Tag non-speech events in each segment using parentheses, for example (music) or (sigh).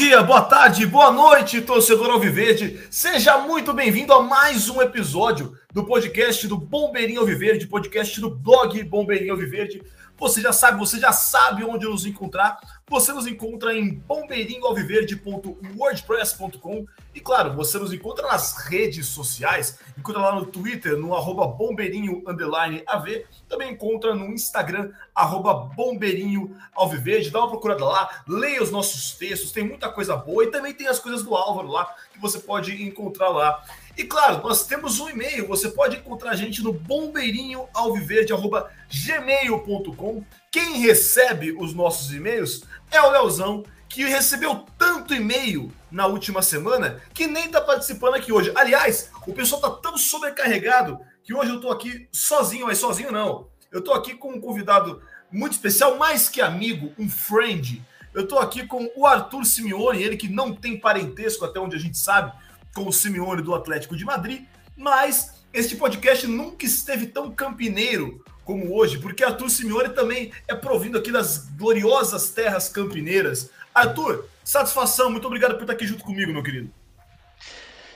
dia, boa tarde, boa noite, torcedor Alviverde. Seja muito bem-vindo a mais um episódio do podcast do Bombeirinho Alviverde, podcast do blog Bombeirinho Alviverde. Você já sabe, você já sabe onde nos encontrar. Você nos encontra em bombeirinhoalviverde.wordpress.com e claro, você nos encontra nas redes sociais. Encontra lá no Twitter, no arroba. Também encontra no Instagram, arroba. Dá uma procurada lá, leia os nossos textos, tem muita coisa boa. E também tem as coisas do Álvaro lá, que você pode encontrar lá. E claro, nós temos um e-mail. Você pode encontrar a gente no bombeirinhoalviverde.gmail.com. Quem recebe os nossos e-mails é o Leozão, que recebeu tanto e-mail na última semana que nem está participando aqui hoje. Aliás, o pessoal está tão sobrecarregado que hoje eu estou aqui sozinho, mas sozinho não. Eu estou aqui com um convidado muito especial, mais que amigo, um friend. Eu estou aqui com o Arthur Simeone, ele que não tem parentesco, até onde a gente sabe, com o Simeone do Atlético de Madrid, mas este podcast nunca esteve tão campineiro como hoje, porque Arthur Simeone também é provindo aqui das gloriosas terras campineiras. Arthur, satisfação, muito obrigado por estar aqui junto comigo, meu querido.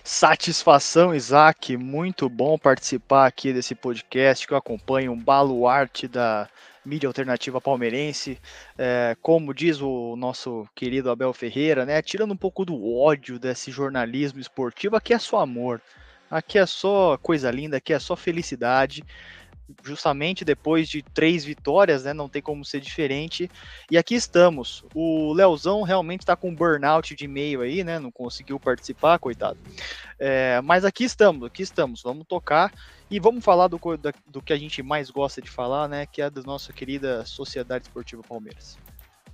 Satisfação, Isaac, muito bom participar aqui desse podcast que eu acompanho, um baluarte da mídia alternativa palmeirense, é, como diz o nosso querido Abel Ferreira, né, tirando um pouco do ódio desse jornalismo esportivo, aqui é só amor, aqui é só coisa linda, aqui é só felicidade justamente depois de três vitórias, né? Não tem como ser diferente. E aqui estamos. O Leozão realmente está com burnout de e-mail aí, né? Não conseguiu participar, coitado. É, mas aqui estamos, aqui estamos. Vamos tocar e vamos falar do, do que a gente mais gosta de falar, né? Que é da nossa querida Sociedade Esportiva Palmeiras.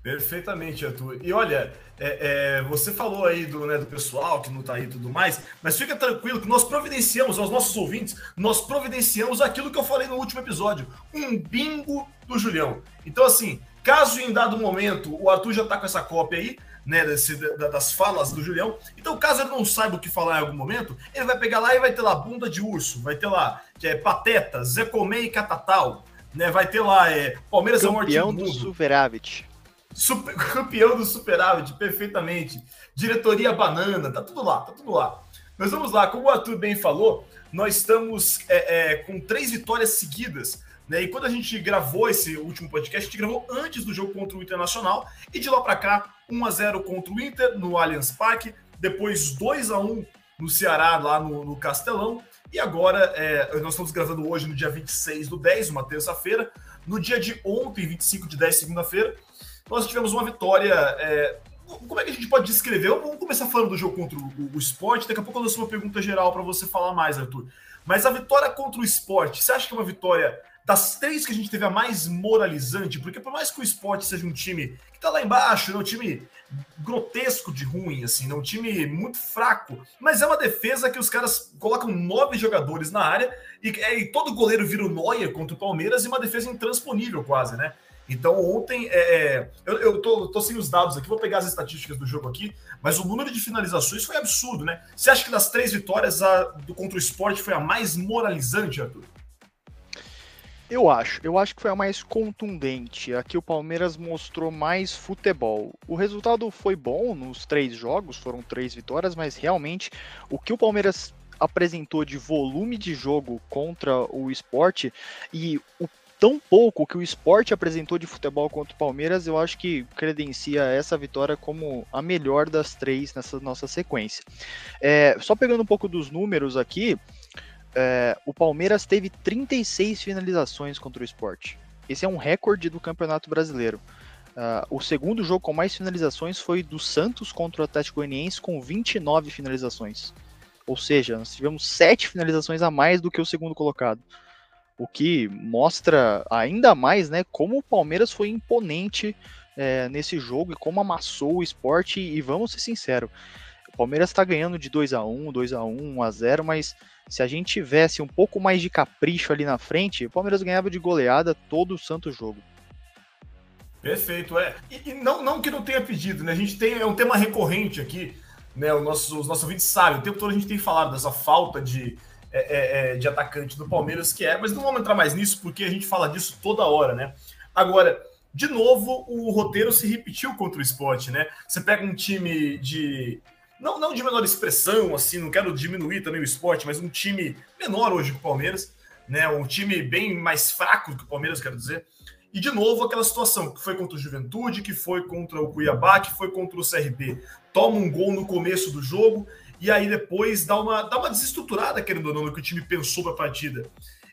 Perfeitamente, Arthur. E olha, é, é, você falou aí do, né, do pessoal que não está aí e tudo mais, mas fica tranquilo que nós providenciamos aos nossos ouvintes, nós providenciamos aquilo que eu falei no último episódio, um bingo do Julião. Então, assim, caso em dado momento o Arthur já está com essa cópia aí, né, desse, das falas do Julião, então caso ele não saiba o que falar em algum momento, ele vai pegar lá e vai ter lá bunda de urso, vai ter lá que é pateta, Zé Comê e Catatal, né, vai ter lá é, Palmeiras Campeão é um do superávit. Super, (laughs) campeão do superávit, perfeitamente. Diretoria Banana, tá tudo lá, tá tudo lá. Mas vamos lá, como o Arthur bem falou, nós estamos é, é, com três vitórias seguidas. Né? E quando a gente gravou esse último podcast, a gente gravou antes do jogo contra o Internacional. E de lá para cá, 1 a 0 contra o Inter no Allianz Parque. Depois 2 a 1 no Ceará, lá no, no Castelão. E agora, é, nós estamos gravando hoje no dia 26 do 10, uma terça-feira. No dia de ontem, 25 de 10, segunda-feira, nós tivemos uma vitória. É, como é que a gente pode descrever? Vamos começar falando do jogo contra o, o esporte. Daqui a pouco eu lanço uma pergunta geral para você falar mais, Arthur. Mas a vitória contra o esporte, você acha que é uma vitória das três que a gente teve a mais moralizante? Porque por mais que o esporte seja um time que está lá embaixo, é um time grotesco de ruim, assim, né? um time muito fraco, mas é uma defesa que os caras colocam nove jogadores na área e, e todo goleiro vira o Neuer contra o Palmeiras e uma defesa intransponível quase, né? Então, ontem, é, é, eu, eu tô, tô, sem os dados aqui, vou pegar as estatísticas do jogo aqui, mas o número de finalizações foi absurdo, né? Você acha que das três vitórias, a do contra o esporte foi a mais moralizante, Arthur? Eu acho, eu acho que foi a mais contundente. Aqui o Palmeiras mostrou mais futebol. O resultado foi bom nos três jogos, foram três vitórias, mas realmente o que o Palmeiras apresentou de volume de jogo contra o esporte e o tão pouco que o esporte apresentou de futebol contra o Palmeiras, eu acho que credencia essa vitória como a melhor das três nessa nossa sequência. É, só pegando um pouco dos números aqui, é, o Palmeiras teve 36 finalizações contra o esporte. Esse é um recorde do Campeonato Brasileiro. Uh, o segundo jogo com mais finalizações foi do Santos contra o Atlético Goianiense, com 29 finalizações. Ou seja, nós tivemos sete finalizações a mais do que o segundo colocado o que mostra ainda mais né, como o Palmeiras foi imponente é, nesse jogo e como amassou o esporte. E vamos ser sinceros, o Palmeiras está ganhando de 2 a 1 2 a 1 1 a 0 mas se a gente tivesse um pouco mais de capricho ali na frente, o Palmeiras ganhava de goleada todo o santo jogo. Perfeito, é. E, e, não, não que não tenha pedido, né? A gente tem é um tema recorrente aqui, né? O nosso, os nossos ouvintes sabem, o tempo todo a gente tem falado dessa falta de, é, é, é, de atacante do Palmeiras que é, mas não vamos entrar mais nisso porque a gente fala disso toda hora, né? Agora, de novo o roteiro se repetiu contra o esporte, né? Você pega um time de. Não, não de menor expressão, assim, não quero diminuir também o esporte, mas um time menor hoje que o Palmeiras, né? Um time bem mais fraco que o Palmeiras, quero dizer. E de novo aquela situação que foi contra o Juventude, que foi contra o Cuiabá, que foi contra o CRB. Toma um gol no começo do jogo e aí depois dá uma, dá uma desestruturada, querendo ou não, no que o time pensou para a partida.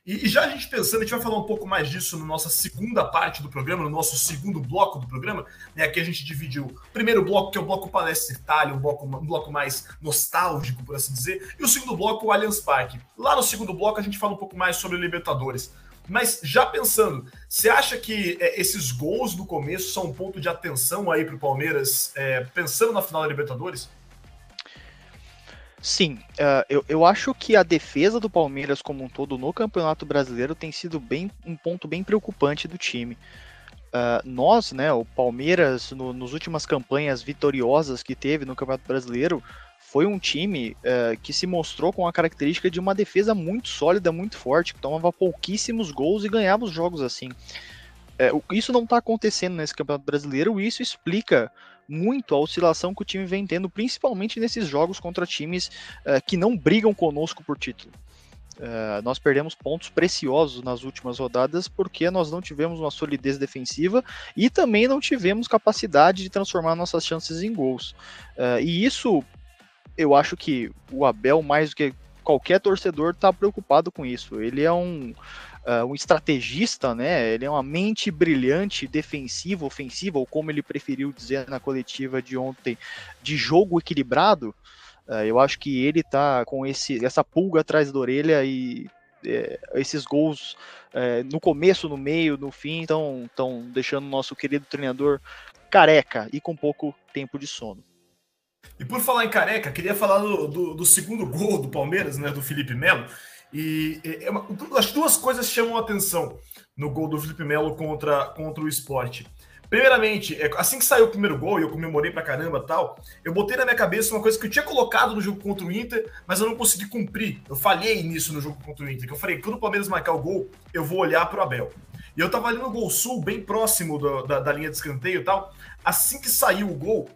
E, e, já a gente pensando, a gente vai falar um pouco mais disso na nossa segunda parte do programa, no nosso segundo bloco do programa, né? Aqui a gente dividiu o primeiro bloco, que é o bloco Palestra Itália, um bloco, um bloco mais nostálgico, por assim dizer, e o segundo bloco, o Allianz Parque. Lá no segundo bloco a gente fala um pouco mais sobre Libertadores. Mas já pensando, você acha que é, esses gols no começo são um ponto de atenção aí para o Palmeiras, é, pensando na final da Libertadores? Sim, uh, eu, eu acho que a defesa do Palmeiras como um todo no Campeonato Brasileiro tem sido bem um ponto bem preocupante do time. Uh, nós, né, o Palmeiras, no, nos últimas campanhas vitoriosas que teve no Campeonato Brasileiro, foi um time uh, que se mostrou com a característica de uma defesa muito sólida, muito forte, que tomava pouquíssimos gols e ganhava os jogos assim. isso não está acontecendo nesse Campeonato Brasileiro e isso explica muito a oscilação que o time vem tendo, principalmente nesses jogos contra times uh, que não brigam conosco por título. Uh, nós perdemos pontos preciosos nas últimas rodadas porque nós não tivemos uma solidez defensiva e também não tivemos capacidade de transformar nossas chances em gols. Uh, e isso, eu acho que o Abel, mais do que qualquer torcedor, está preocupado com isso. Ele é um uh, um estrategista, né? Ele é uma mente brilhante, defensiva, ofensiva, ou como ele preferiu dizer na coletiva de ontem, de jogo equilibrado. Uh, eu acho que ele tá com esse, essa pulga atrás da orelha e é, esses gols é, no começo, no meio, no fim, estão deixando o nosso querido treinador careca e com pouco tempo de sono. E por falar em careca, queria falar do, do, do segundo gol do Palmeiras, né, do Felipe Melo. E é uma, as duas coisas chamam a atenção no gol do Felipe Melo contra, contra o esporte. Primeiramente, é, assim que saiu o primeiro gol, e eu comemorei pra caramba tal, eu botei na minha cabeça uma coisa que eu tinha colocado no jogo contra o Inter, mas eu não consegui cumprir. Eu falhei nisso no jogo contra o Inter, que eu falei, quando o Palmeiras marcar o gol, eu vou olhar pro Abel. E eu tava ali no gol sul, bem próximo do, da, da, linha de escanteio e tal. Assim que saiu o gol,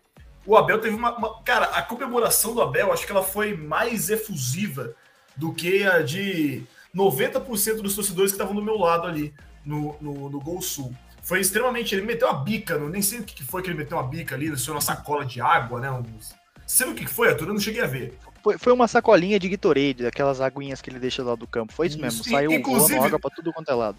o Abel teve uma, uma. Cara, a comemoração do Abel, acho que ela foi mais efusiva do que a de 90% dos torcedores que estavam do meu lado ali no, no, no, Gol Sul. Foi extremamente. Ele meteu uma bica, não, nem sei o que foi que ele meteu uma bica ali, no uma sacola de água, né? Uns... Viu o que foi, Arthur? Eu não cheguei a ver. Foi, foi uma sacolinha de Gatorade, aquelas aguinhas que ele deixa lá do campo. Foi isso, isso. mesmo. Saiu Inclusive, água pra tudo quanto é lado.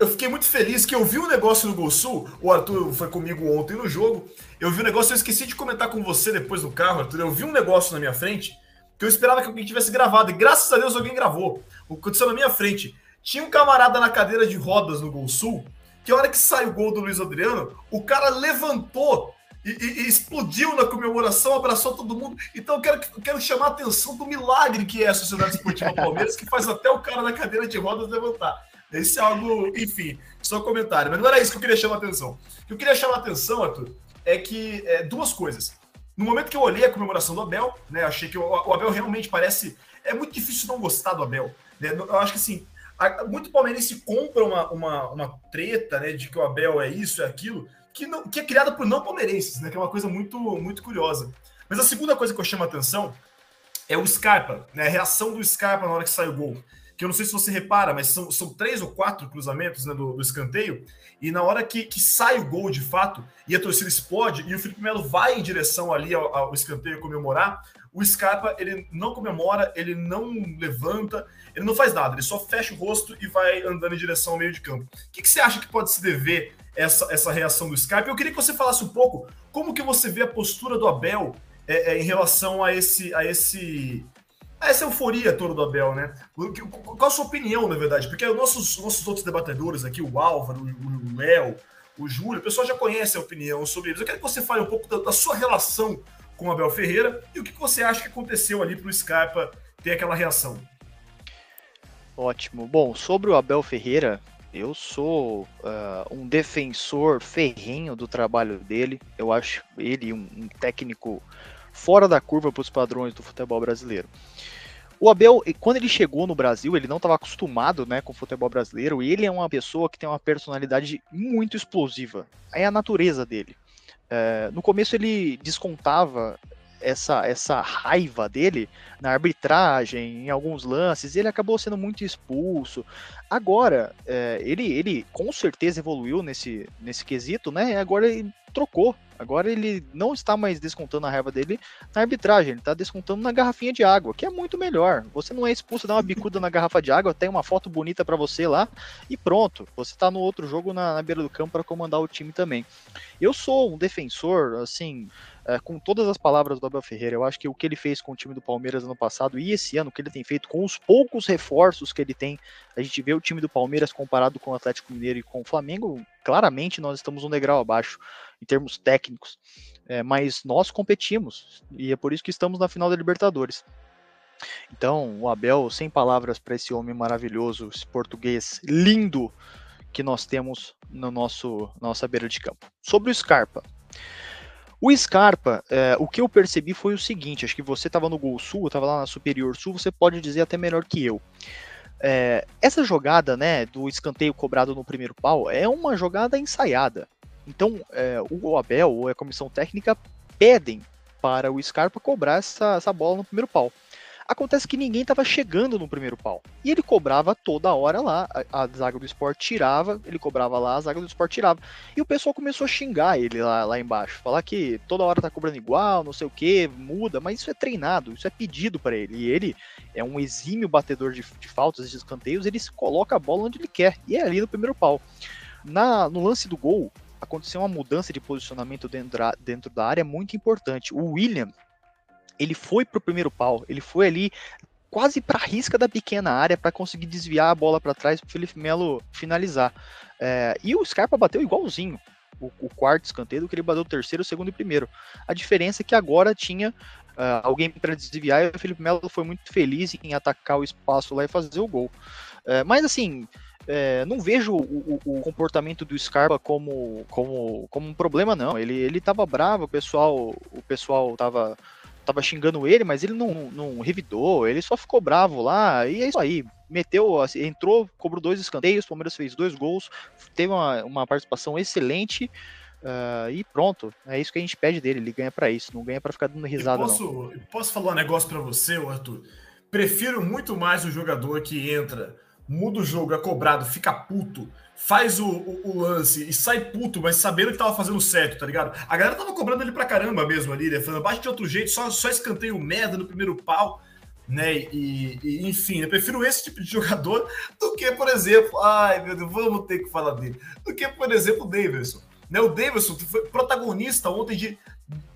Eu fiquei muito feliz que eu vi um negócio no Gol Sul. O Arthur foi comigo ontem no jogo. Eu vi um negócio, eu esqueci de comentar com você depois do carro, Arthur. Eu vi um negócio na minha frente que eu esperava que alguém tivesse gravado. E graças a Deus alguém gravou. O que aconteceu na minha frente. Tinha um camarada na cadeira de rodas no Gol Sul, que a hora que sai o gol do Luiz Adriano, o cara levantou e, e, e explodiu na comemoração, abraçou todo mundo. Então eu quero, eu quero chamar a atenção do milagre que é a Sociedade Esportiva (laughs) Palmeiras, que faz até o cara na cadeira de rodas levantar. Esse é algo, enfim, só comentário. Mas não era isso que eu queria chamar a atenção. O que eu queria chamar a atenção, Arthur, é que é, duas coisas. No momento que eu olhei a comemoração do Abel, né, achei que o, o Abel realmente parece. É muito difícil não gostar do Abel. Né? Eu acho que assim, muito palmeirense compra uma, uma, uma treta né, de que o Abel é isso, é aquilo, que, não, que é criada por não palmeirenses, né, que é uma coisa muito, muito curiosa. Mas a segunda coisa que eu chamo a atenção é o Scarpa, né, a reação do Scarpa na hora que sai o gol que eu não sei se você repara, mas são, são três ou quatro cruzamentos né, do, do, escanteio, e na hora que, que sai o gol de fato, e a torcida explode, e o Felipe Melo vai em direção ali ao, ao escanteio comemorar, o Scarpa ele não comemora, ele não levanta, ele não faz nada, ele só fecha o rosto e vai andando em direção ao meio de campo. O que, que você acha que pode se dever essa, essa reação do Scarpa? Eu queria que você falasse um pouco como que você vê a postura do Abel é, é, em relação a esse, a esse essa euforia toda do Abel, né? Qual a sua opinião, na verdade? Porque os nossos, nossos outros debatedores aqui, o Álvaro, o Léo, o Júlio, o pessoal já conhece a opinião sobre eles. Eu quero que você fale um pouco da, da sua relação com o Abel Ferreira e o que você acha que aconteceu ali para o Scarpa ter aquela reação. Ótimo. Bom, sobre o Abel Ferreira, eu sou uh, um defensor ferrenho do trabalho dele. Eu acho ele um, um técnico fora da curva para os padrões do futebol brasileiro. O Abel, quando ele chegou no Brasil, ele não estava acostumado né, com o futebol brasileiro, e ele é uma pessoa que tem uma personalidade muito explosiva. É a natureza dele. É, no começo ele descontava essa, essa raiva dele na arbitragem, em alguns lances, ele acabou sendo muito expulso. Agora, é, ele, ele com certeza evoluiu nesse, nesse quesito, né? Agora ele trocou. Agora ele não está mais descontando a raiva dele na arbitragem, ele está descontando na garrafinha de água, que é muito melhor. Você não é expulso, dá uma bicuda na garrafa de água, tem uma foto bonita para você lá e pronto. Você está no outro jogo na, na beira do campo para comandar o time também. Eu sou um defensor, assim, é, com todas as palavras do Abel Ferreira, eu acho que o que ele fez com o time do Palmeiras ano passado e esse ano, o que ele tem feito com os poucos reforços que ele tem, a gente vê o time do Palmeiras comparado com o Atlético Mineiro e com o Flamengo, claramente nós estamos um degrau abaixo em termos técnicos, é, mas nós competimos e é por isso que estamos na final da Libertadores. Então, o Abel, sem palavras para esse homem maravilhoso, esse português lindo que nós temos no nosso nossa beira de campo. Sobre o Scarpa, o Scarpa, é, o que eu percebi foi o seguinte: acho que você estava no Gol Sul, estava lá na Superior Sul, você pode dizer até melhor que eu. É, essa jogada, né, do escanteio cobrado no primeiro pau, é uma jogada ensaiada. Então, é, o Abel ou a comissão técnica pedem para o Scarpa cobrar essa, essa bola no primeiro pau. Acontece que ninguém estava chegando no primeiro pau. E ele cobrava toda hora lá. A, a, zaga do esporte tirava, ele cobrava lá, a zaga do esporte tirava. E o pessoal começou a xingar ele lá, lá embaixo. Falar que toda hora tá cobrando igual, não sei o que, muda. Mas isso é treinado, isso é pedido para ele. E ele é um exímio batedor de, de faltas, de escanteios. Ele coloca a bola onde ele quer. E é ali no primeiro pau. Na, no lance do gol, aconteceu uma mudança de posicionamento dentro, dentro da área muito importante. O William ele foi pro primeiro pau, ele foi ali quase para a risca da pequena área para conseguir desviar a bola para trás para o Felipe Melo finalizar. É, e o Scarpa bateu igualzinho o, o, quarto escanteio do que ele bateu o terceiro, o segundo e o primeiro. A diferença é que agora tinha uh, alguém para desviar e o Felipe Melo foi muito feliz em atacar o espaço lá e fazer o gol. É, mas assim, é, não vejo o, o, o, comportamento do Scarpa como, como, como um problema, não. Ele, ele tava bravo, o pessoal, o pessoal tava tava xingando ele, mas ele não, não revidou, ele só ficou bravo lá, e é isso aí. Meteu, assim, entrou, cobrou dois escanteios, o Palmeiras fez dois gols, teve uma, uma participação excelente. Uh, e pronto, é isso que a gente pede dele. Ele ganha para isso, não ganha para ficar dando risada. Eu posso, não. posso falar um negócio para você, Arthur? Prefiro muito mais o jogador que entra, muda o jogo, é cobrado, fica puto, faz o, o, o, lance e sai puto, mas sabendo que tava fazendo certo, tá ligado? A galera tava cobrando ele pra caramba mesmo ali, né? Falando, bate de outro jeito, só, só escanteio merda no primeiro pau, né? E, e, enfim, eu prefiro esse tipo de (laughs) jogador do que, por exemplo, ai meu Deus, vamos ter que falar dele, do que, por exemplo, o Davidson. Né? O Davidson foi protagonista ontem de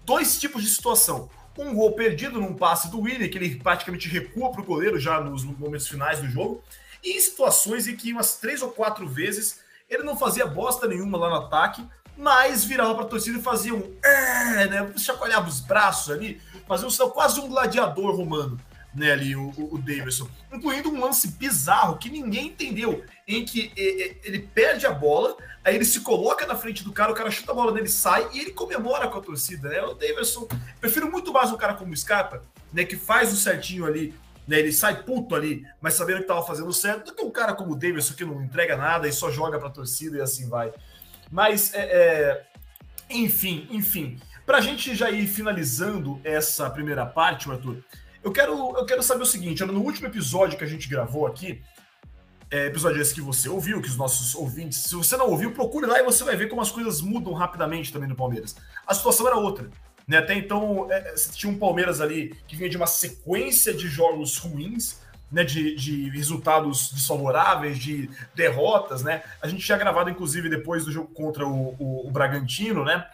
dois tipos de situação. Um gol perdido num passe do Willian, que ele praticamente recua pro goleiro já nos momentos finais do jogo e em situações em que umas três ou quatro vezes ele não fazia bosta nenhuma lá no ataque, mas virava para a torcida e fazia um é, né, chacoalhava os braços ali, fazia um, quase um gladiador romano, né, ali o, o Davidson, incluindo um lance bizarro que ninguém entendeu, em que ele perde a bola, aí ele se coloca na frente do cara, o cara chuta a bola dele, sai e ele comemora com a torcida, né? O Davidson, prefiro muito mais um cara como o Scarpa, né, que faz o certinho ali né? Ele sai puto ali, mas sabendo que estava fazendo certo, do que um cara como o Davidson que não entrega nada e só joga para a torcida e assim vai. Mas, é, é, enfim, enfim. Para a gente já ir finalizando essa primeira parte, Arthur, eu quero, eu quero saber o seguinte: no último episódio que a gente gravou aqui, é, episódio esse que você ouviu, que os nossos ouvintes, se você não ouviu, procure lá e você vai ver como as coisas mudam rapidamente também no Palmeiras. A situação era outra. Né? Até então, é, tinha um Palmeiras ali que vinha de uma sequência de jogos ruins, né, de, de, resultados desfavoráveis, de derrotas, né? A gente tinha gravado, inclusive, depois do jogo contra o, o, o, Bragantino, né?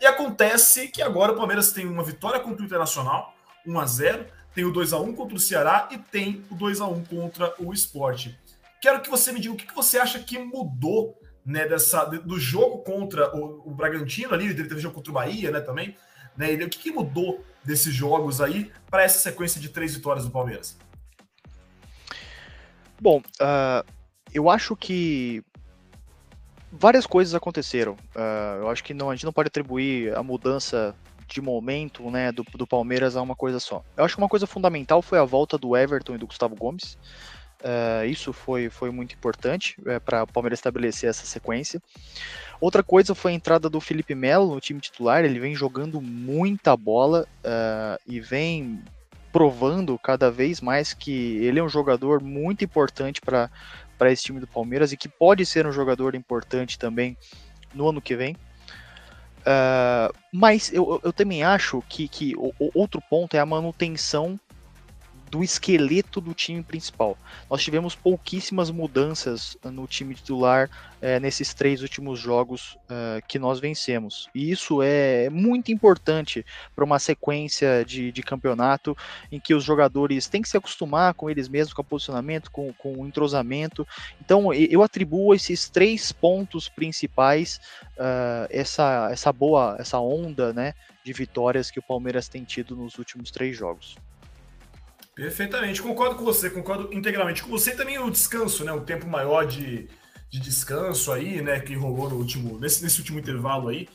E acontece que agora o Palmeiras tem uma vitória contra o Internacional, 1 a 0 tem o 2 a 1 contra o Ceará e tem o 2 a 1 contra o Esporte. Quero que você me diga o que você acha que mudou né, dessa, do jogo contra o, o Bragantino ali, teve jogo contra o Bahia, né, também, né? E o que, que mudou desses jogos aí para essa sequência de três vitórias do Palmeiras? Bom, uh, eu acho que várias coisas aconteceram. Uh, eu acho que não, a gente não pode atribuir a mudança de momento né, do, do Palmeiras a uma coisa só. Eu acho que uma coisa fundamental foi a volta do Everton e do Gustavo Gomes. Uh, isso foi, foi muito importante é, para o Palmeiras estabelecer essa sequência. Outra coisa foi a entrada do Felipe Melo no time titular. Ele vem jogando muita bola uh, e vem provando cada vez mais que ele é um jogador muito importante para esse time do Palmeiras e que pode ser um jogador importante também no ano que vem. Uh, mas eu, eu também acho que, que o outro ponto é a manutenção do esqueleto do time principal. Nós tivemos pouquíssimas mudanças no time titular é, nesses três últimos jogos é, que nós vencemos. E isso é muito importante para uma sequência de, de, campeonato em que os jogadores têm que se acostumar com eles mesmos, com o posicionamento, com, com o entrosamento. Então eu atribuo esses três pontos principais, uh, essa, essa boa, essa onda né, de vitórias que o Palmeiras tem tido nos últimos três jogos. Perfeitamente, concordo com você, concordo integralmente com você. Também o descanso, né? O tempo maior de, de descanso aí, né? Que rolou no último, nesse, nesse último intervalo aí.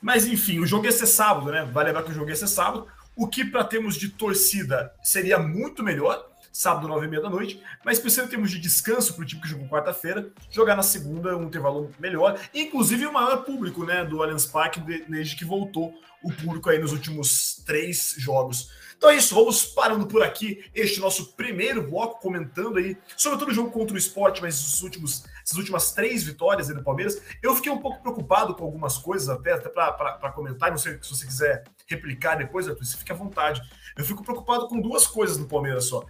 Mas enfim, o jogo ia ser sábado, né? Vai lembrar que o jogo ia ser sábado. O que, para termos de torcida, seria muito melhor, sábado, nove e meia da noite. Mas pensando em termos de descanso para o time que jogou quarta-feira, jogar na segunda um intervalo melhor. Inclusive o maior público, né? Do Allianz Parque, desde que voltou o público aí nos últimos três jogos. Então é isso, vamos parando por aqui este nosso primeiro bloco, comentando aí, sobretudo o jogo contra o esporte, mas os últimos, essas últimas três vitórias aí do Palmeiras. Eu fiquei um pouco preocupado com algumas coisas, até, até para comentar, não sei se você quiser replicar depois, Arthur, você fique à vontade. Eu fico preocupado com duas coisas no Palmeiras só.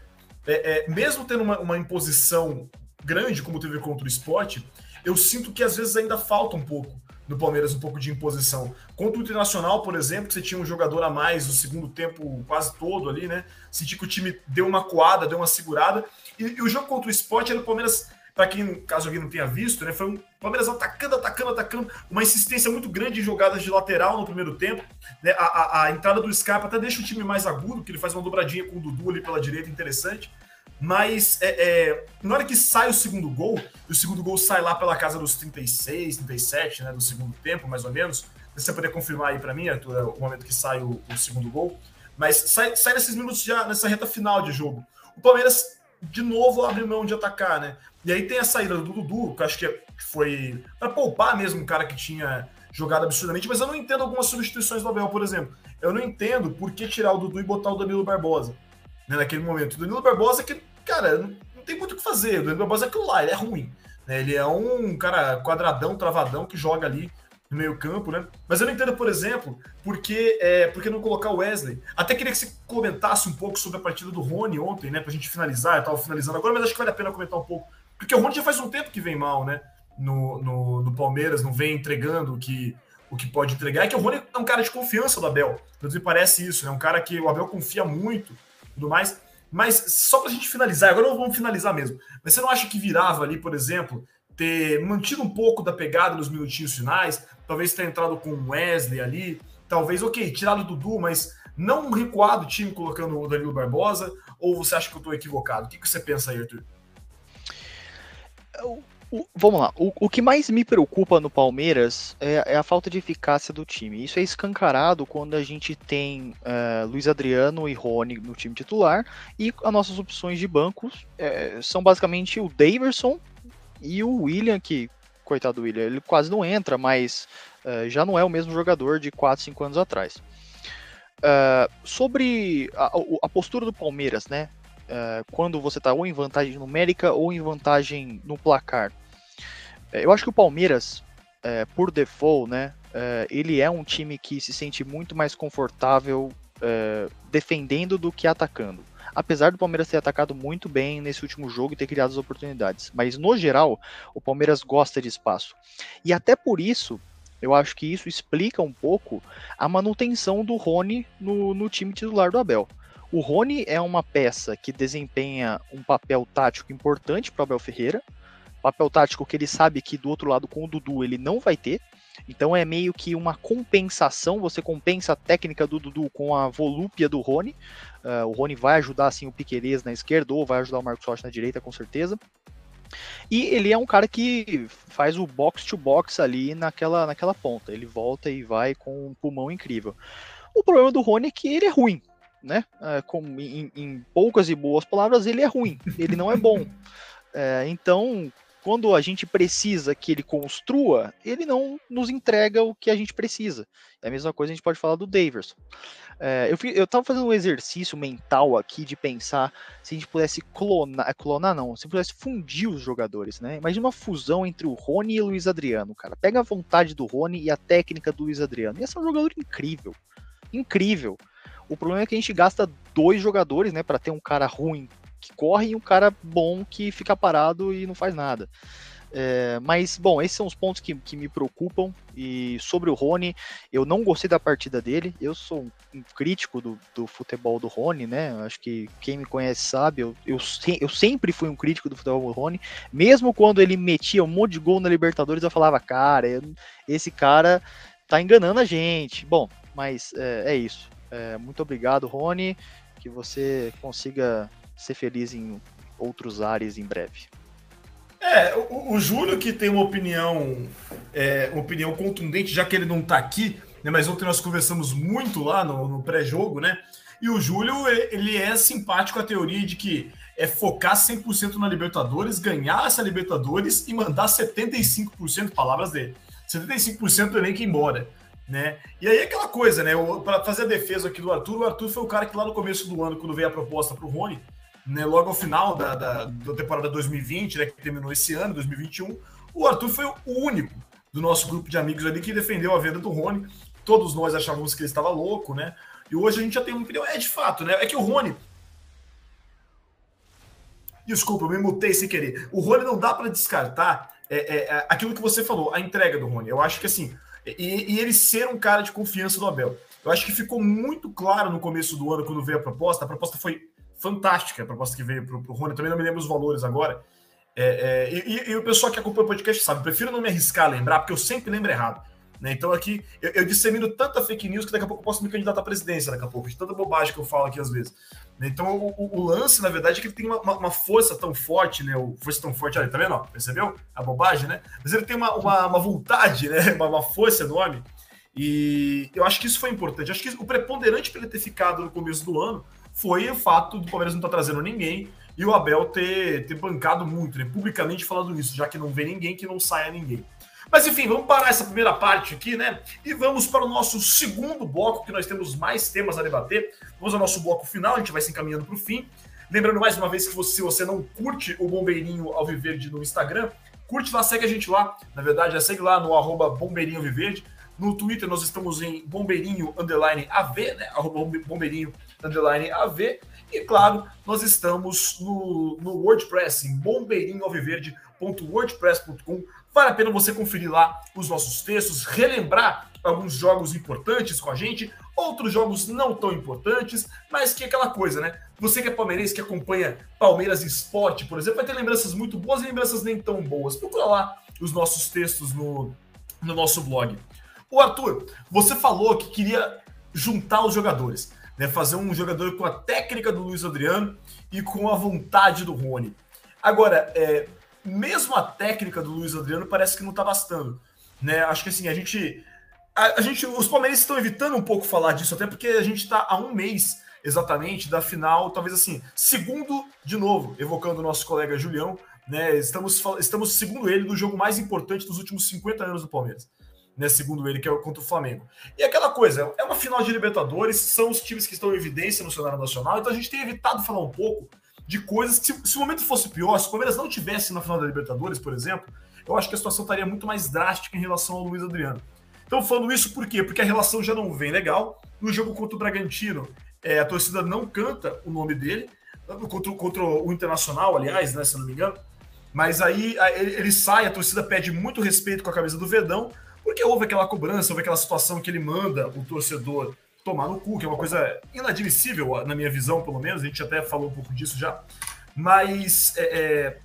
É, é, mesmo tendo uma, uma imposição grande, como teve contra o esporte, eu sinto que às vezes ainda falta um pouco no Palmeiras um pouco de imposição. Contra o Internacional, por exemplo, que você tinha um jogador a mais no segundo tempo quase todo ali, né? Senti que o time deu uma coada, deu uma segurada. E, e o jogo contra o Sport era o Palmeiras, para quem, caso alguém não tenha visto, né? Foi um Palmeiras atacando, atacando, atacando, uma insistência muito grande em jogadas de lateral no primeiro tempo. Né? A, a, a entrada do Scarpa até deixa o time mais agudo, que ele faz uma dobradinha com o Dudu ali pela direita, interessante. Mas é, é, na hora que sai o segundo gol, e o segundo gol sai lá pela casa dos 36, 37, né, do segundo tempo, mais ou menos. Você poder confirmar aí para mim, Arthur, é o momento que sai o, o, segundo gol. Mas sai, sai nesses minutos já, nessa reta final de jogo. O Palmeiras, de novo, abre mão de atacar, né? E aí tem a saída do Dudu, que acho que foi para poupar mesmo um cara que tinha jogado absurdamente, mas eu não entendo algumas substituições do Abel, por exemplo. Eu não entendo por que tirar o Dudu e botar o Danilo Barbosa né, naquele momento. O Danilo Barbosa, que, cara, não, tem muito o que fazer. O Danilo Barbosa é aquilo lá, ele é ruim. Né? Ele é um cara quadradão, travadão, que joga ali no meio campo, né? Mas eu não entendo, por exemplo, por que, é, por que não colocar o Wesley. Até queria que você comentasse um pouco sobre a partida do Rony ontem, né? Pra gente finalizar, eu tava finalizando agora, mas acho que vale a pena comentar um pouco. Porque o Rony já faz um tempo que vem mal, né? No, no, no Palmeiras, não vem entregando o que, o que pode entregar. É que o Rony é um cara de confiança do Abel. Me parece isso, né? Um cara que o Abel confia muito tudo mais. Mas só para a gente finalizar, agora vamos finalizar mesmo. Mas você não acha que virava ali, por exemplo, ter mantido um pouco da pegada nos minutinhos finais, talvez ter entrado com o Wesley ali, talvez, ok, tirado o Dudu, mas não recuado o time colocando o Danilo Barbosa, ou você acha que eu estou equivocado? O que, que você pensa aí, Arthur? O, vamos lá, o, o, que mais me preocupa no Palmeiras é, é, a falta de eficácia do time. Isso é escancarado quando a gente tem uh, Luiz Adriano e Rony no time titular e as nossas opções de bancos é, são basicamente o Daverson e o William, que, coitado do William, ele quase não entra, mas uh, já não é o mesmo jogador de 4, 5 anos atrás. Uh, sobre a, a, postura do Palmeiras, né? Uh, quando você está ou em vantagem numérica ou em vantagem no placar. Uh, eu acho que o Palmeiras, uh, por default, né, ele é um time que se sente muito mais confortável defendendo do que atacando. Apesar do Palmeiras ter atacado muito bem nesse último jogo e ter criado as oportunidades. Mas, no geral, o Palmeiras gosta de espaço. E até por isso, eu acho que isso explica um pouco a manutenção do Rony no, no time titular do Abel. O Rony é uma peça que desempenha um papel tático importante para o Abel Ferreira, papel tático que ele sabe que do outro lado com o Dudu ele não vai ter. Então é meio que uma compensação, você compensa a técnica do Dudu com a volúpia do Rony. Uh, o Rony vai ajudar assim o Piquerez na esquerda ou vai ajudar o Marcos Rocha na direita, com certeza. E ele é um cara que faz o box to box ali naquela, naquela ponta. Ele volta e vai com um pulmão incrível. O problema do Rony é que ele é ruim, né? É, com, em, em, poucas e boas palavras, ele é ruim, ele não é bom. É, então, quando a gente precisa que ele construa, ele não nos entrega o que a gente precisa. É a mesma coisa a gente pode falar do Daverson. É, eu, eu tava fazendo um exercício mental aqui de pensar se a gente pudesse clonar, clonar não, se pudesse fundir os jogadores, né? Imagina uma fusão entre o Rony e o Luiz Adriano, cara. Pega a vontade do Rony e a técnica do Luiz Adriano. Ia ser um jogador incrível. Incrível. O problema é que a gente gasta dois jogadores, né, para ter um cara ruim que corre e um cara bom que fica parado e não faz nada. É, mas, bom, esses são os pontos que, que me preocupam. E sobre o Rony, eu não gostei da partida dele. Eu sou um, crítico do, do futebol do Rony, né? Acho que quem me conhece sabe. Eu, eu, eu sempre fui um crítico do futebol do Rony. Mesmo quando ele metia um monte de gol na Libertadores, eu falava, cara, esse cara tá enganando a gente. Bom, mas é, é isso. É, muito obrigado, Rony. Que você consiga ser feliz em outros ares em breve. É, o, o Júlio que tem uma opinião, é, uma opinião contundente, já que ele não está aqui, né, mas ontem nós conversamos muito lá no, no pré-jogo, né? E o Júlio, ele é simpático à teoria de que é focar 100% na Libertadores, ganhar essa Libertadores e mandar 75%, palavras dele, 75% do elenco embora, né? E aí aquela coisa, né? Para fazer a defesa aqui do Arthur, o Arthur foi o cara que lá no começo do ano, quando veio a proposta para o Rony, né, logo ao final da, da, da, temporada 2020, né, que terminou esse ano, 2021, o Arthur foi o único do nosso grupo de amigos ali que defendeu a venda do Rony. Todos nós achávamos que ele estava louco, né? E hoje a gente já tem uma opinião. É de fato, né? É que o Rony. Desculpa, eu me mutei sem querer. O Rony não dá para descartar é, é, é, aquilo que você falou, a entrega do Rony. Eu acho que assim. E, e ele ser um cara de confiança do Abel. Eu acho que ficou muito claro no começo do ano, quando veio a proposta. A proposta foi fantástica a proposta que veio para o Rony. Também não me lembro os valores agora. É, é, e, e, o pessoal que acompanha o podcast sabe, prefiro não me arriscar a lembrar, porque eu sempre lembro errado. Né? Então aqui eu, eu, dissemino tanta fake news que daqui a pouco eu posso me candidatar à presidência, daqui a pouco, de tanta bobagem que eu falo aqui às vezes. Né? Então o, o, o, lance, na verdade, é que ele tem uma, uma, uma, força tão forte, né? O, força tão forte, olha, tá vendo? Percebeu? A bobagem, né? Mas ele tem uma, uma, uma vontade, né? (laughs) Uma, uma força enorme. E eu acho que isso foi importante. Eu acho que o preponderante para ele ter ficado no começo do ano foi o fato do Palmeiras não estar tá trazendo ninguém e o Abel ter, ter bancado muito, né? Publicamente falando isso, já que não vê ninguém, que não saia ninguém. Mas enfim, vamos parar essa primeira parte aqui, né? E vamos para o nosso segundo bloco, que nós temos mais temas a debater. Vamos ao nosso bloco final, a gente vai se encaminhando para o fim. Lembrando mais uma vez que você, se você não curte o Bombeirinho Alviverde no Instagram, curte lá, segue a gente lá. Na verdade, já segue lá no arroba Bombeirinho Alviverde. No Twitter nós estamos em Bombeirinho Underline AV, né? Arroba Bombeirinho underline AV. E claro, nós estamos no, no WordPress, em bombeirinhoalviverde.wordpress.com. Vale a pena você conferir lá os nossos textos, relembrar alguns jogos importantes com a gente, outros jogos não tão importantes, mas que é aquela coisa, né? Você que é palmeirense, que acompanha Palmeiras Esporte, por exemplo, vai ter lembranças muito boas e lembranças nem tão boas. Procura lá os nossos textos no, no nosso blog. O Arthur, você falou que queria juntar os jogadores né, fazer um jogador com a técnica do Luiz Adriano e com a vontade do Rony. Agora, é, mesmo a técnica do Luiz Adriano parece que não está bastando. Né? Acho que assim, a gente, a, a, gente. Os palmeirenses estão evitando um pouco falar disso, até porque a gente está há um mês exatamente da final, talvez assim, segundo, de novo, evocando o nosso colega Julião, né? Estamos, estamos, segundo ele, no jogo mais importante dos últimos 50 anos do Palmeiras né, segundo ele, que é contra o Flamengo. E aquela coisa, é uma final de Libertadores, são os times que estão em evidência no cenário nacional, então a gente tem evitado falar um pouco de coisas que, se, se o momento fosse pior, se o Palmeiras não tivesse na final da Libertadores, por exemplo, eu acho que a situação estaria muito mais drástica em relação ao Luiz Adriano. Então, falando isso por quê? Porque a relação já não vem legal. No jogo contra o Bragantino, é, a torcida não canta o nome dele, contra, contra o Internacional, aliás, né, se não me engano. Mas aí ele sai, a torcida pede muito respeito com a camisa do Verdão, porque houve aquela cobrança, houve aquela situação que ele manda o torcedor tomar no cu, que é uma coisa inadmissível, na minha visão, pelo menos. A gente até falou um pouco disso já. Mas é, é...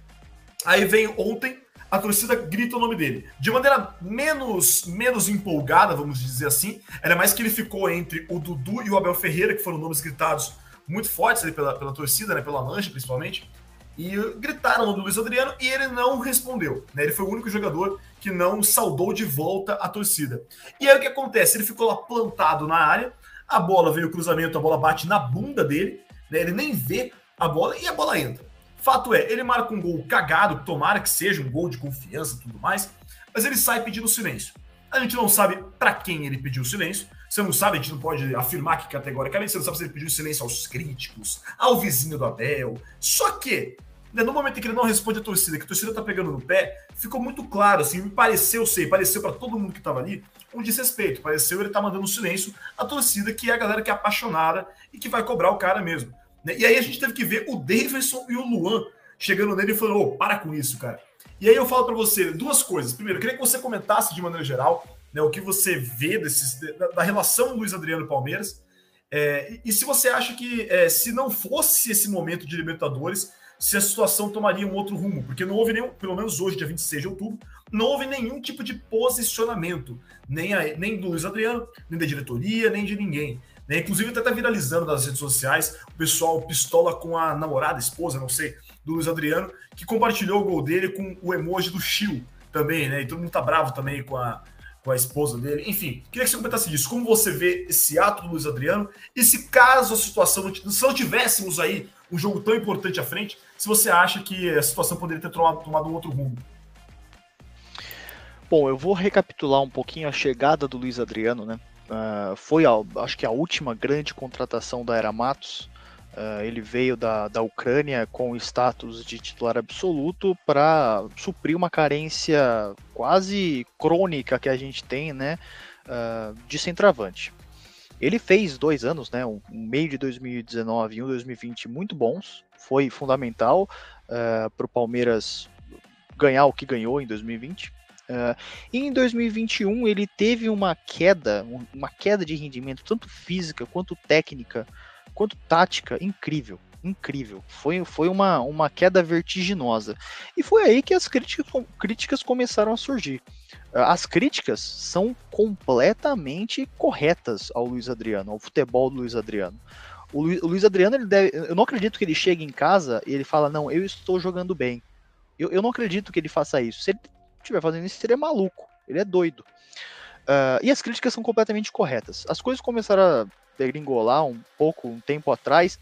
aí vem ontem, a torcida grita o nome dele. De maneira menos, menos empolgada, vamos dizer assim. Era mais que ele ficou entre o Dudu e o Abel Ferreira, que foram nomes gritados muito fortes ali pela, pela torcida, né, pela mancha principalmente. E gritaram no Luiz Adriano e ele não respondeu. Né? Ele foi o único jogador que não saudou de volta a torcida. E aí o que acontece? Ele ficou lá plantado na área, A bola veio o cruzamento, a bola bate na bunda dele, né? ele nem vê a bola e a bola entra. Fato é, ele marca um gol cagado, tomara que seja um gol de confiança e tudo mais, mas ele sai pedindo silêncio. A gente não sabe para quem ele pediu silêncio. Você não sabe, a gente não pode afirmar que categoricamente você não sabe se ele pediu silêncio aos críticos, ao vizinho do Abel. Só que, né, no momento em que ele não responde a torcida, que a torcida tá pegando no pé, ficou muito claro, assim, me pareceu, sei, pareceu para todo mundo que tava ali, um desrespeito. Pareceu ele tá mandando silêncio à torcida, que é a galera que é apaixonada e que vai cobrar o cara mesmo. Né? E aí a gente teve que ver o Davidson e o Luan chegando nele e falando: oh, para com isso, cara. E aí eu falo para você duas coisas. Primeiro, eu queria que você comentasse de maneira geral né, o que você vê desses, da, da relação Luiz Adriano Palmeiras. É, e, e, se você acha que é, se não fosse esse momento de Libertadores, se a situação tomaria um outro rumo, porque não houve nenhum, pelo menos hoje, dia 26 de outubro, não houve nenhum tipo de posicionamento, nem, a, nem do Luiz Adriano, nem da diretoria, nem de ninguém. Né? Inclusive, até tá viralizando nas redes sociais o pessoal pistola com a namorada, esposa, não sei, do Luiz Adriano, que compartilhou o gol dele com o emoji do Chiu também, né? E todo mundo tá bravo também com a, com a esposa dele. Enfim, queria que você comentasse isso. Como você vê esse ato do Luiz Adriano? E se caso a situação, se não tivéssemos aí um jogo tão importante à frente, se você acha que a situação poderia ter tomado, tomado um outro rumo? Bom, eu vou recapitular um pouquinho a chegada do Luiz Adriano, né? Uh, foi, a, acho que, a última grande contratação da Era Matos. Uh, ele veio da, da Ucrânia com status de titular absoluto para suprir uma carência quase crônica que a gente tem, né, uh, de centroavante. Ele fez dois anos, né, um, um meio de 2019 e um 2020 muito bons, foi fundamental uh, para o Palmeiras ganhar o que ganhou em 2020. Uh, e em 2021 ele teve uma queda, uma queda de rendimento, tanto física quanto técnica, quanto tática, incrível. Incrível. Foi, foi uma, uma queda vertiginosa. E foi aí que as críticas, críticas começaram a surgir. Uh, as críticas são completamente corretas ao Luiz Adriano, ao futebol do Luiz Adriano. O Luiz, Adriano, ele deve, eu não acredito que ele chegue em casa e ele fala, não, eu estou jogando bem. Eu, eu não acredito que ele faça isso. Se ele estiver fazendo isso, seria maluco. Ele é doido. Uh, e as críticas são completamente corretas. As coisas começaram a degringolar um pouco, um tempo atrás,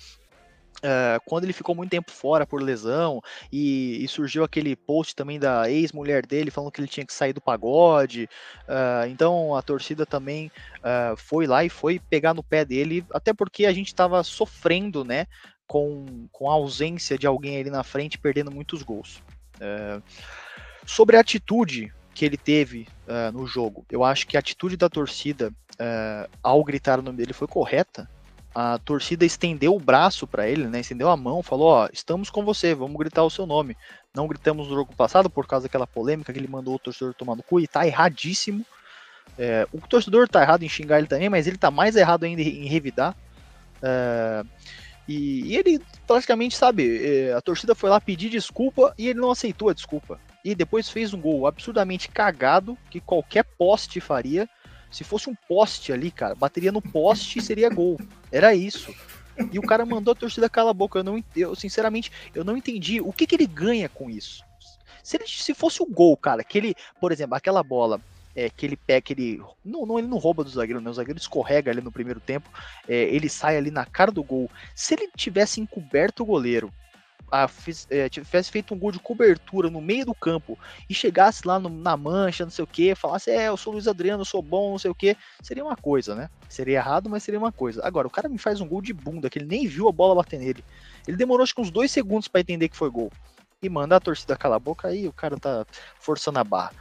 Uh, quando ele ficou muito tempo fora por lesão e, e surgiu aquele post também da ex-mulher dele falando que ele tinha que sair do pagode, uh, então a torcida também uh, foi lá e foi pegar no pé dele, até porque a gente estava sofrendo, né, com, com a ausência de alguém ali na frente perdendo muitos gols. Sobre a atitude que ele teve uh, no jogo, eu acho que a atitude da torcida uh, ao gritar o nome dele foi correta. A torcida estendeu o braço para ele, né? Estendeu a mão, falou: Ó, estamos com você, vamos gritar o seu nome. Não gritamos no jogo passado por causa daquela polêmica que ele mandou o torcedor tomar no cu e tá erradíssimo. É, o torcedor tá errado em xingar ele também, mas ele tá mais errado ainda em revidar. É, e, e, ele praticamente, sabe, é, a torcida foi lá pedir desculpa e ele não aceitou a desculpa e depois fez um gol absurdamente cagado que qualquer poste faria. Se fosse um poste ali, cara, bateria no poste e seria gol. Era isso. E o cara mandou a torcida calar a boca. Eu, não, eu sinceramente, eu não entendi o que, que ele ganha com isso. Se, ele, se fosse o gol, cara, que ele, por exemplo, aquela bola é, que ele pega, que ele. Não, não, ele não rouba do zagueiro, né? O zagueiro escorrega ali no primeiro tempo, é, ele sai ali na cara do gol. Se ele tivesse encoberto o goleiro a, fiz, é, tivesse feito um gol de cobertura no meio do campo e chegasse lá no, na mancha, não sei o que, falasse, é, eu sou Luiz Adriano, eu sou bom, não sei o que, seria uma coisa, né? Seria errado, mas seria uma coisa. Agora, o cara me faz um gol de bunda, que ele nem viu a bola bater nele. Ele demorou acho que uns dois segundos para entender que foi gol. E manda a torcida calar a boca, aí o cara tá forçando a barra.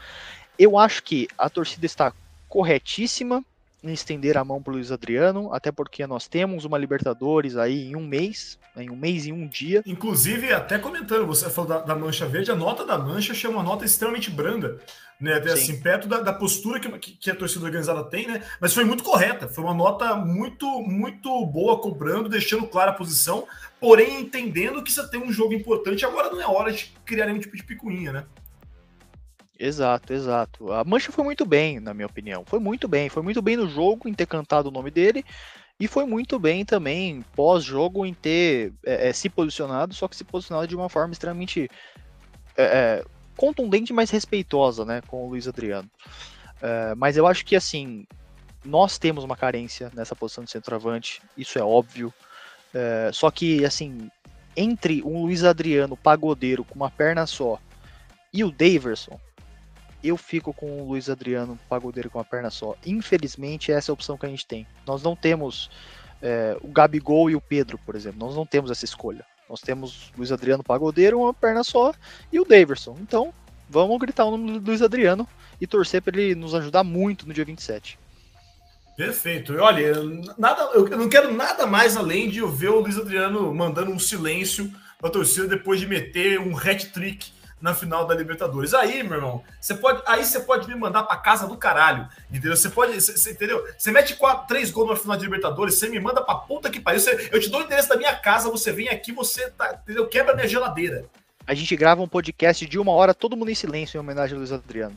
Eu acho que a torcida está corretíssima em estender a mão para Luiz Adriano, até porque nós temos uma Libertadores aí em um mês, em um mês e um dia. Inclusive, até comentando, você falou da, da mancha verde, a nota da mancha chama uma nota extremamente branda, né? Até assim, perto da, da postura que, que, a torcida organizada tem, né? Mas foi muito correta, foi uma nota muito, muito boa cobrando, deixando clara a posição, porém entendendo que você tem um jogo importante, agora não é hora de criar nenhum tipo de picuinha, né? Exato, exato. A Mancha foi muito bem, na minha opinião. Foi muito bem. Foi muito bem no jogo em ter cantado o nome dele. E foi muito bem também pós-jogo em ter é, é, se posicionado, só que se posicionado de uma forma extremamente é, é contundente, mas respeitosa, né, com o Luiz Adriano. É, mas eu acho que assim, nós temos uma carência nessa posição de centroavante, isso é óbvio. É, só que, assim, entre um Luiz Adriano pagodeiro com uma perna só e o Daverson, eu fico com o Luiz Adriano pagodeiro com uma perna só. Infelizmente, essa é a opção que a gente tem. Nós não temos é, o Gabigol e o Pedro, por exemplo. Nós não temos essa escolha. Nós temos Luiz Adriano pagodeiro, uma perna só, e o Daverson. Então, vamos gritar o nome do Luiz Adriano e torcer para ele nos ajudar muito no dia 27. Perfeito. Olha, nada, eu não quero nada mais além de eu ver o Luiz Adriano mandando um silêncio para a torcida depois de meter um hat-trick na final da Libertadores. Aí, meu irmão, você pode, aí você pode me mandar para casa do caralho, entendeu? Você pode, você, entendeu? Você mete quatro, três gols na final da Libertadores, você me manda para puta que pariu. Você, eu te dou o endereço da minha casa, você vem aqui, você tá, entendeu? Quebra minha geladeira. A gente grava um podcast de uma hora, todo mundo em silêncio em homenagem ao Luiz Adriano.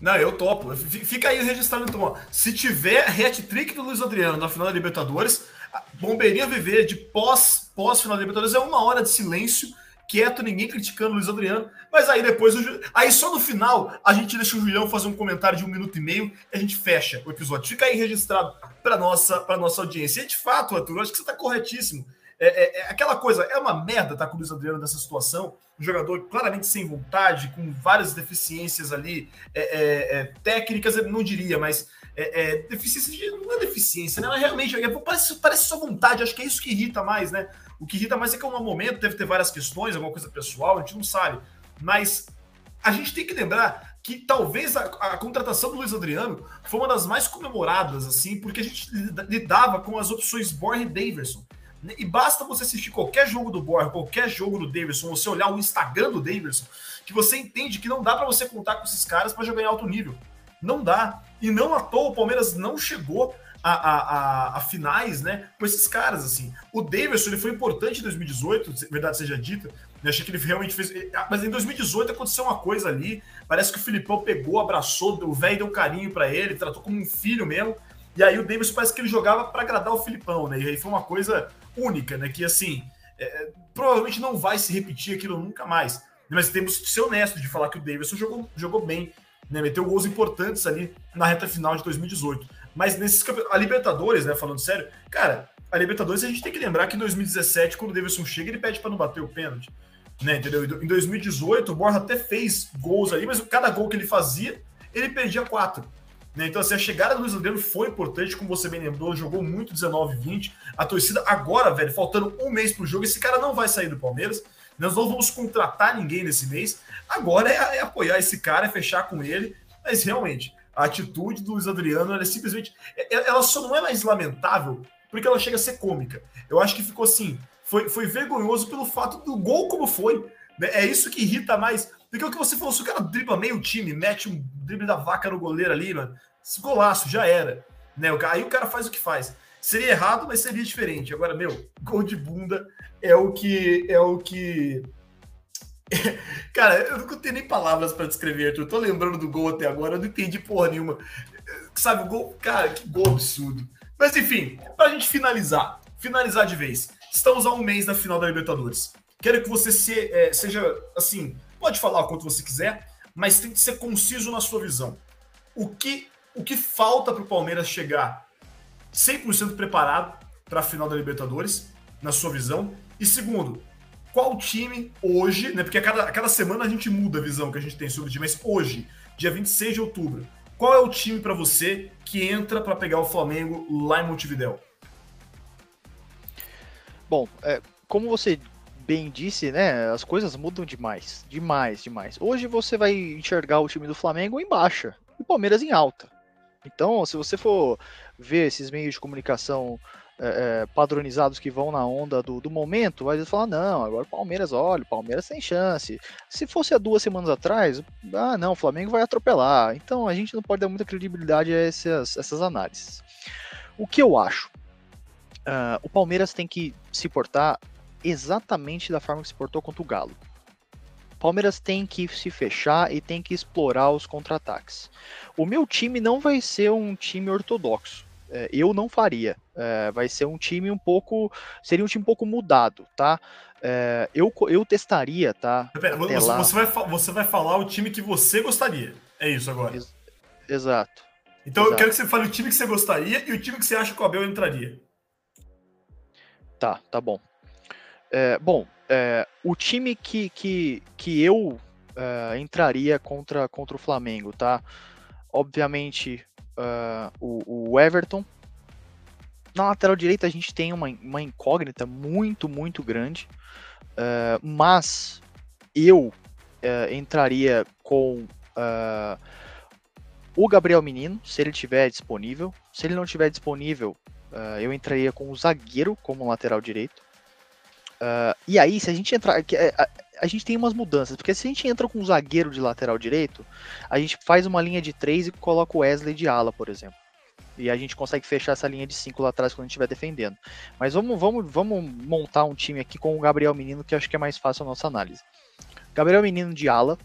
Não, eu topo. Fica aí registrado então. Ó. Se tiver hat-trick do Luiz Adriano na final da Libertadores, Bombeirinha viver de pós, pós final da Libertadores é uma hora de silêncio, quieto, ninguém criticando o Luiz Adriano. Mas aí depois, aí só no final, a gente deixa o Julião fazer um comentário de um minuto e meio e a gente fecha o episódio. Fica aí registrado para nossa, para nossa audiência. E de fato, Arthur, eu acho que você está corretíssimo. É, é, é, aquela coisa, é uma merda estar tá com o Luiz Adriano nessa situação. Um jogador claramente sem vontade, com várias deficiências ali, é, é, é técnicas, eu não diria, mas é, deficiência de, não é deficiência, né? Realmente parece, parece só vontade, acho que é isso que irrita mais, né? O que irrita mais é que no momento deve ter várias questões, alguma coisa pessoal, a gente não sabe. Mas a gente tem que lembrar que talvez a, a, contratação do Luiz Adriano foi uma das mais comemoradas, assim, porque a gente lidava com as opções Borja e Daverson. E basta você assistir qualquer jogo do Borja, qualquer jogo do Davidson, você olhar o Instagram do Davidson, que você entende que não dá para você contar com esses caras para jogar em alto nível. Não dá. E não à toa o Palmeiras não chegou a, a, a, finais, né, com esses caras, assim. O Davidson, ele foi importante em 2018, verdade seja dita, eu achei que ele realmente fez... Mas em 2018 aconteceu uma coisa ali, parece que o Filipão pegou, abraçou, o velho deu carinho para ele, tratou como um filho mesmo, e aí o Davidson parece que ele jogava para agradar o Filipão, né, e aí foi uma coisa única, né? Que assim, é, é, provavelmente não vai se repetir aquilo nunca mais. Mas temos que ser honesto de falar que o Davidson jogou, jogou bem, né? Meteu gols importantes ali na reta final de 2018. Mas nesses a Libertadores, né? Falando sério, cara, a Libertadores a gente tem que lembrar que em 2017, quando o Davidson chega, ele pede para não bater o pênalti. Né, entendeu? Em 2018, o Borja até fez gols ali, mas cada gol que ele fazia, ele perdia quatro. Né? Então, assim, a chegada do Luiz Adriano foi importante, como você bem lembrou, jogou muito 19 20. A torcida agora, velho, faltando um mês pro jogo, esse cara não vai sair do Palmeiras. Nós não vamos contratar ninguém nesse mês. Agora é, é apoiar esse cara, é fechar com ele. Mas realmente, a atitude do Luiz Adriano, é simplesmente. É, é, ela só não é mais lamentável porque ela chega a ser cômica. Eu acho que ficou assim. Foi, foi vergonhoso pelo fato do gol como foi. Né? É isso que irrita mais. Porque o que você falou, se o cara dribla meio time, mete um drible da vaca no goleiro ali, mano, esse golaço já era. Né? Aí o cara faz o que faz. Seria errado, mas seria diferente. Agora, meu, gol de bunda é o que. É o que. (laughs) Cara, eu não tenho nem palavras para descrever, eu tô lembrando do gol até agora, eu não entendi porra nenhuma. Sabe, o gol. Cara, que gol absurdo. Mas enfim, pra gente finalizar, finalizar de vez. Estamos a um mês da final da Libertadores. Quero que você se, é, seja assim, Pode falar o quanto você quiser, mas tem que ser conciso na sua visão. O que, o que falta para o Palmeiras chegar 100% preparado para a final da Libertadores, na sua visão? E segundo, qual time hoje, né? Porque a cada, a cada semana a gente muda a visão que a gente tem sobre o time, mas hoje, dia 26 de outubro, qual é o time para você que entra para pegar o Flamengo lá em Montevidéu? Bom, é, como você bem disse, né, as coisas mudam demais, demais, demais. Hoje você vai enxergar o time do Flamengo em baixa e o Palmeiras em alta. Então, se você for ver esses meios de comunicação é, é, padronizados que vão na onda do, do momento, vai falar, não, agora o Palmeiras, olha, o Palmeiras tem chance. Se fosse há duas semanas atrás, ah, não, o Flamengo vai atropelar. Então a gente não pode dar muita credibilidade a essas, essas análises. O que eu acho? Uh, o Palmeiras tem que se portar exatamente da forma que se portou contra o Galo. Palmeiras tem que se fechar e tem que explorar os contra-ataques. O meu time não vai ser um time ortodoxo. É, eu não faria. É, vai ser um time um pouco. Seria um time um pouco mudado, tá? É, eu, eu testaria, tá? Pera, você, você, vai, você vai falar o time que você gostaria. É isso agora. Ex exato. Então Exato. eu quero que você fale o time que você gostaria e o time que você acha que o Abel entraria. Tá, tá bom. É, bom, é, o time que, que, que eu é, entraria contra, contra o Flamengo, tá? Obviamente, é, o, o, Everton. Na lateral direita a gente tem uma, uma incógnita muito, muito grande. É, mas eu é, entraria com o Gabriel Menino, se ele tiver disponível. Se ele não tiver disponível, uh, eu entraria com o zagueiro como lateral direito. Uh, e aí, se a gente entrar. A, gente tem umas mudanças, porque se a gente entra com o zagueiro de lateral direito, a gente faz uma linha de três e coloca o Wesley de ala, por exemplo. E a gente consegue fechar essa linha de cinco lá atrás quando a gente estiver defendendo. Mas vamos, vamos, vamos montar um time aqui com o Gabriel Menino, que acho que é mais fácil a nossa análise. Gabriel Menino de ala.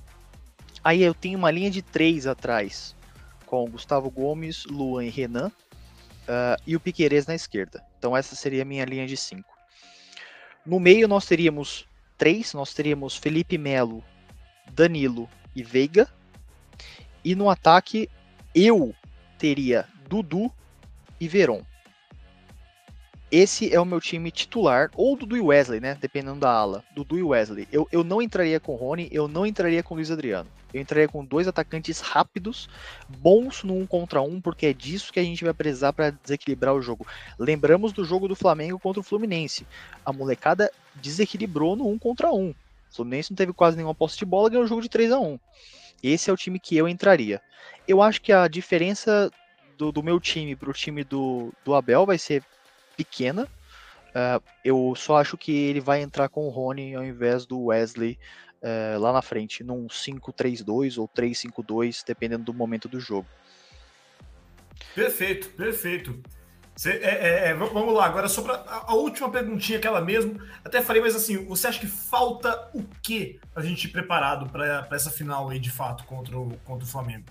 Aí eu tenho uma linha de três atrás com Gustavo Gomes, Luan e Renan, uh, e o Piqueires na esquerda. Então essa seria a minha linha de cinco. No meio nós teríamos três, nós teríamos Felipe Melo, Danilo e Veiga. E no ataque eu teria Dudu e Veron. Esse é o meu time titular, ou Dudu e Wesley, né? Dependendo da ala. Dudu e Wesley. Eu, eu não entraria com Rony, eu não entraria com Luiz Adriano. Eu entraria com dois atacantes rápidos, bons no um contra um, porque é disso que a gente vai precisar para desequilibrar o jogo. Lembramos do jogo do Flamengo contra o Fluminense. A molecada desequilibrou no um contra um. O Fluminense não teve quase nenhuma posse de bola, ganhou o jogo de 3 a 1 Esse é o time que eu entraria. Eu acho que a diferença do, do meu time para o time do, do Abel vai ser pequena. Uh, eu só acho que ele vai entrar com o Rony ao invés do Wesley uh, lá na frente, num 5-3-2 ou 3-5-2, dependendo do momento do jogo. Perfeito, perfeito. Cê, é, é, é vamos lá, agora sobre a, a, última perguntinha, aquela mesmo. Até falei, mas assim, você acha que falta o que a gente preparado para essa final aí, de fato, contra o, contra o Flamengo?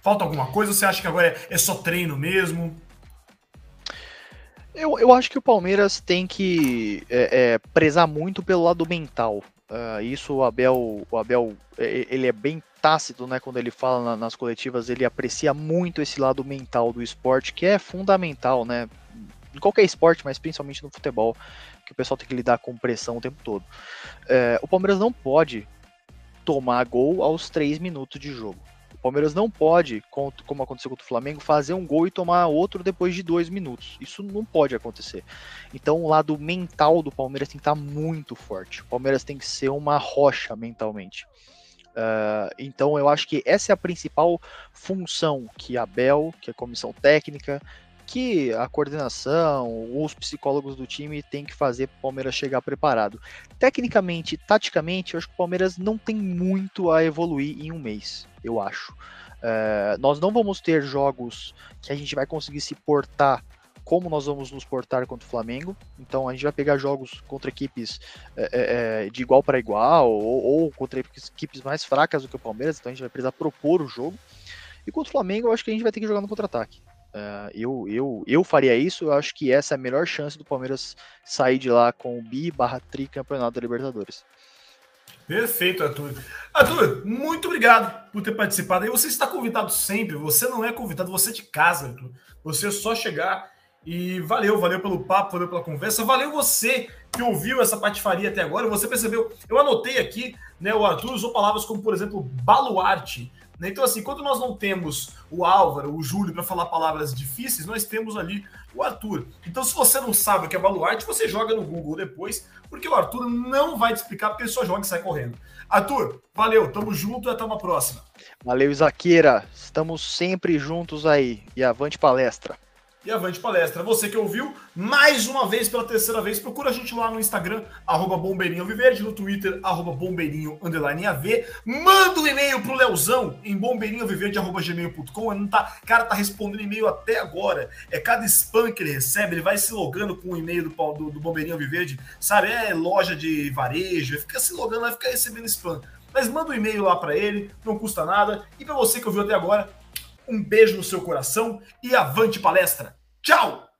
Falta alguma coisa você acha que agora é, é só treino mesmo? Eu, eu acho que o Palmeiras tem que é, é, prezar muito pelo lado mental. Uh, isso o Abel, o Abel, ele é bem tácito, né? Quando ele fala na, nas coletivas, ele aprecia muito esse lado mental do esporte, que é fundamental, né? Em qualquer esporte, mas principalmente no futebol, que o pessoal tem que lidar com pressão o tempo todo. É, o Palmeiras não pode tomar gol aos três minutos de jogo. Palmeiras não pode, como aconteceu contra o Flamengo, fazer um gol e tomar outro depois de dois minutos. Isso não pode acontecer. Então o lado mental do Palmeiras tem que estar muito forte. O Palmeiras tem que ser uma rocha mentalmente. Uh, então eu acho que essa é a principal função que a Bel, que a comissão técnica, que a coordenação, os psicólogos do time têm que fazer para o Palmeiras chegar preparado. Tecnicamente, taticamente, eu acho que o Palmeiras não tem muito a evoluir em um mês eu acho. É, nós não vamos ter jogos que a gente vai conseguir se portar como nós vamos nos portar contra o Flamengo. Então a gente vai pegar jogos contra equipes é, é, de igual para igual ou, ou, contra equipes mais fracas do que o Palmeiras. Então a gente vai precisar propor o jogo. E contra o Flamengo eu acho que a gente vai ter que jogar no contra-ataque. Eu, eu, eu faria isso. Eu acho que essa é a melhor chance do Palmeiras sair de lá com o bi barra tri campeonato da Libertadores. Perfeito, Arthur. Arthur, muito obrigado por ter participado. E você está convidado sempre. Você não é convidado, você é de casa, Arthur. Você é só chegar e valeu, valeu pelo papo, valeu pela conversa. Valeu você que ouviu essa patifaria até agora. Você percebeu? Eu anotei aqui, né? O Arthur usou palavras como, por exemplo, baluarte. Né? Então, assim, quando nós não temos o Álvaro, o Júlio para falar palavras difíceis, nós temos ali o Arthur. Então, se você não sabe o que é baluarte, você joga no Google depois, porque o Arthur não vai te explicar, porque ele só joga e sai correndo. Arthur, valeu, tamo junto e até uma próxima. Valeu, Isaqueira. Estamos sempre juntos aí. E avante palestra e avante palestra. Você que ouviu, mais uma vez, pela terceira vez, procura a gente lá no Instagram, arroba Bombeirinho Viverde, no Twitter, arroba Bombeirinho Underline AV. Manda um e-mail pro Leozão em bombeirinhoviverde.gmail.com. Não tá, cara tá respondendo e-mail até agora. É cada spam que ele recebe, ele vai se logando com o e-mail do, do, do Bombeirinho Viverde, sabe? É loja de varejo, fica se logando, vai ficar recebendo spam. Mas manda um e-mail lá para ele, não custa nada. E para você que ouviu até agora, um beijo no seu coração e avante palestra. Tchau!